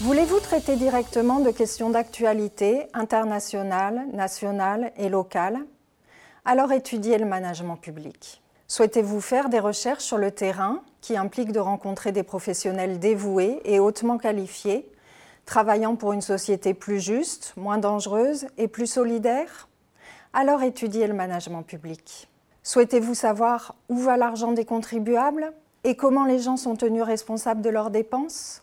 Voulez-vous traiter directement de questions d'actualité internationale, nationale et locale? Alors étudiez le management public. Souhaitez-vous faire des recherches sur le terrain qui impliquent de rencontrer des professionnels dévoués et hautement qualifiés, travaillant pour une société plus juste, moins dangereuse et plus solidaire? Alors étudiez le management public. Souhaitez-vous savoir où va l'argent des contribuables et comment les gens sont tenus responsables de leurs dépenses?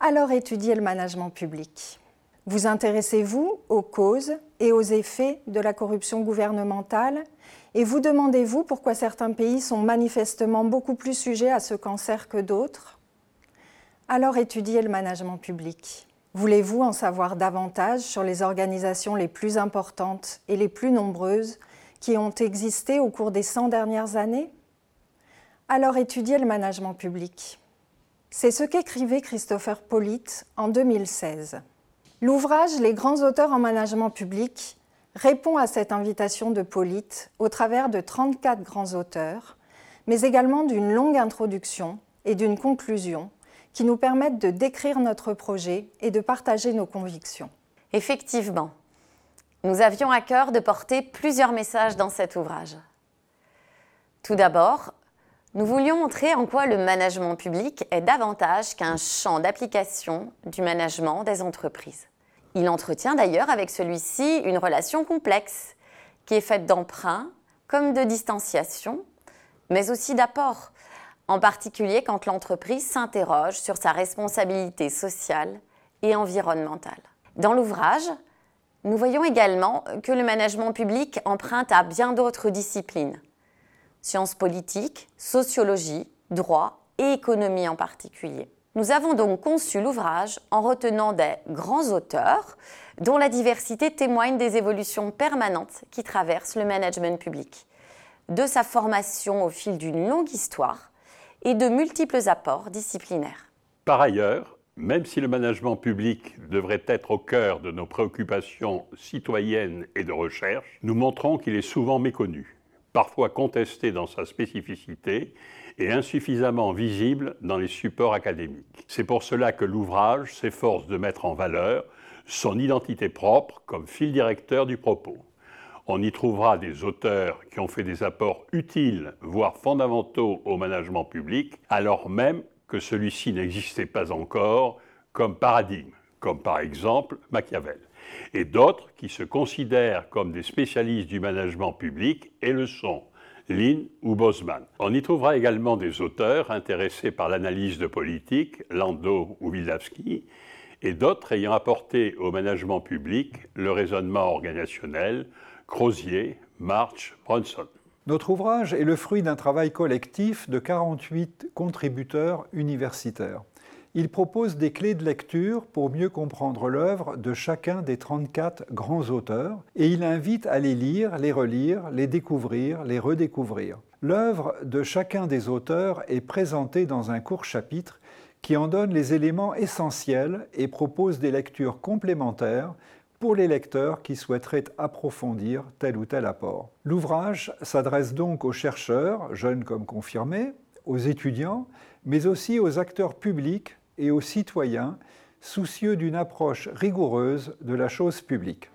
Alors étudiez le management public. Vous intéressez-vous aux causes et aux effets de la corruption gouvernementale et vous demandez-vous pourquoi certains pays sont manifestement beaucoup plus sujets à ce cancer que d'autres? Alors étudiez le management public. Voulez-vous en savoir davantage sur les organisations les plus importantes et les plus nombreuses qui ont existé au cours des 100 dernières années? Alors étudiez le management public. C'est ce qu'écrivait Christopher Pollitt en 2016. L'ouvrage Les grands auteurs en management public répond à cette invitation de Polite au travers de 34 grands auteurs, mais également d'une longue introduction et d'une conclusion qui nous permettent de décrire notre projet et de partager nos convictions. Effectivement, nous avions à cœur de porter plusieurs messages dans cet ouvrage. Tout d'abord, nous voulions montrer en quoi le management public est davantage qu'un champ d'application du management des entreprises. Il entretient d'ailleurs avec celui-ci une relation complexe qui est faite d'emprunts comme de distanciation, mais aussi d'apport, en particulier quand l'entreprise s'interroge sur sa responsabilité sociale et environnementale. Dans l'ouvrage, nous voyons également que le management public emprunte à bien d'autres disciplines, sciences politiques, sociologie, droit et économie en particulier. Nous avons donc conçu l'ouvrage en retenant des grands auteurs dont la diversité témoigne des évolutions permanentes qui traversent le management public, de sa formation au fil d'une longue histoire et de multiples apports disciplinaires. Par ailleurs, même si le management public devrait être au cœur de nos préoccupations citoyennes et de recherche, nous montrons qu'il est souvent méconnu, parfois contesté dans sa spécificité et insuffisamment visible dans les supports académiques. C'est pour cela que l'ouvrage s'efforce de mettre en valeur son identité propre comme fil directeur du propos. On y trouvera des auteurs qui ont fait des apports utiles, voire fondamentaux au management public, alors même que celui-ci n'existait pas encore comme paradigme, comme par exemple Machiavel, et d'autres qui se considèrent comme des spécialistes du management public et le sont, Lin ou Bosman. On y trouvera également des auteurs intéressés par l'analyse de politique, Landau ou Wildavsky, et d'autres ayant apporté au management public le raisonnement organisationnel, Crozier, March, Bronson. Notre ouvrage est le fruit d'un travail collectif de 48 contributeurs universitaires. Il propose des clés de lecture pour mieux comprendre l'œuvre de chacun des 34 grands auteurs et il invite à les lire, les relire, les découvrir, les redécouvrir. L'œuvre de chacun des auteurs est présentée dans un court chapitre qui en donne les éléments essentiels et propose des lectures complémentaires pour les lecteurs qui souhaiteraient approfondir tel ou tel apport. L'ouvrage s'adresse donc aux chercheurs, jeunes comme confirmés, aux étudiants, mais aussi aux acteurs publics et aux citoyens soucieux d'une approche rigoureuse de la chose publique.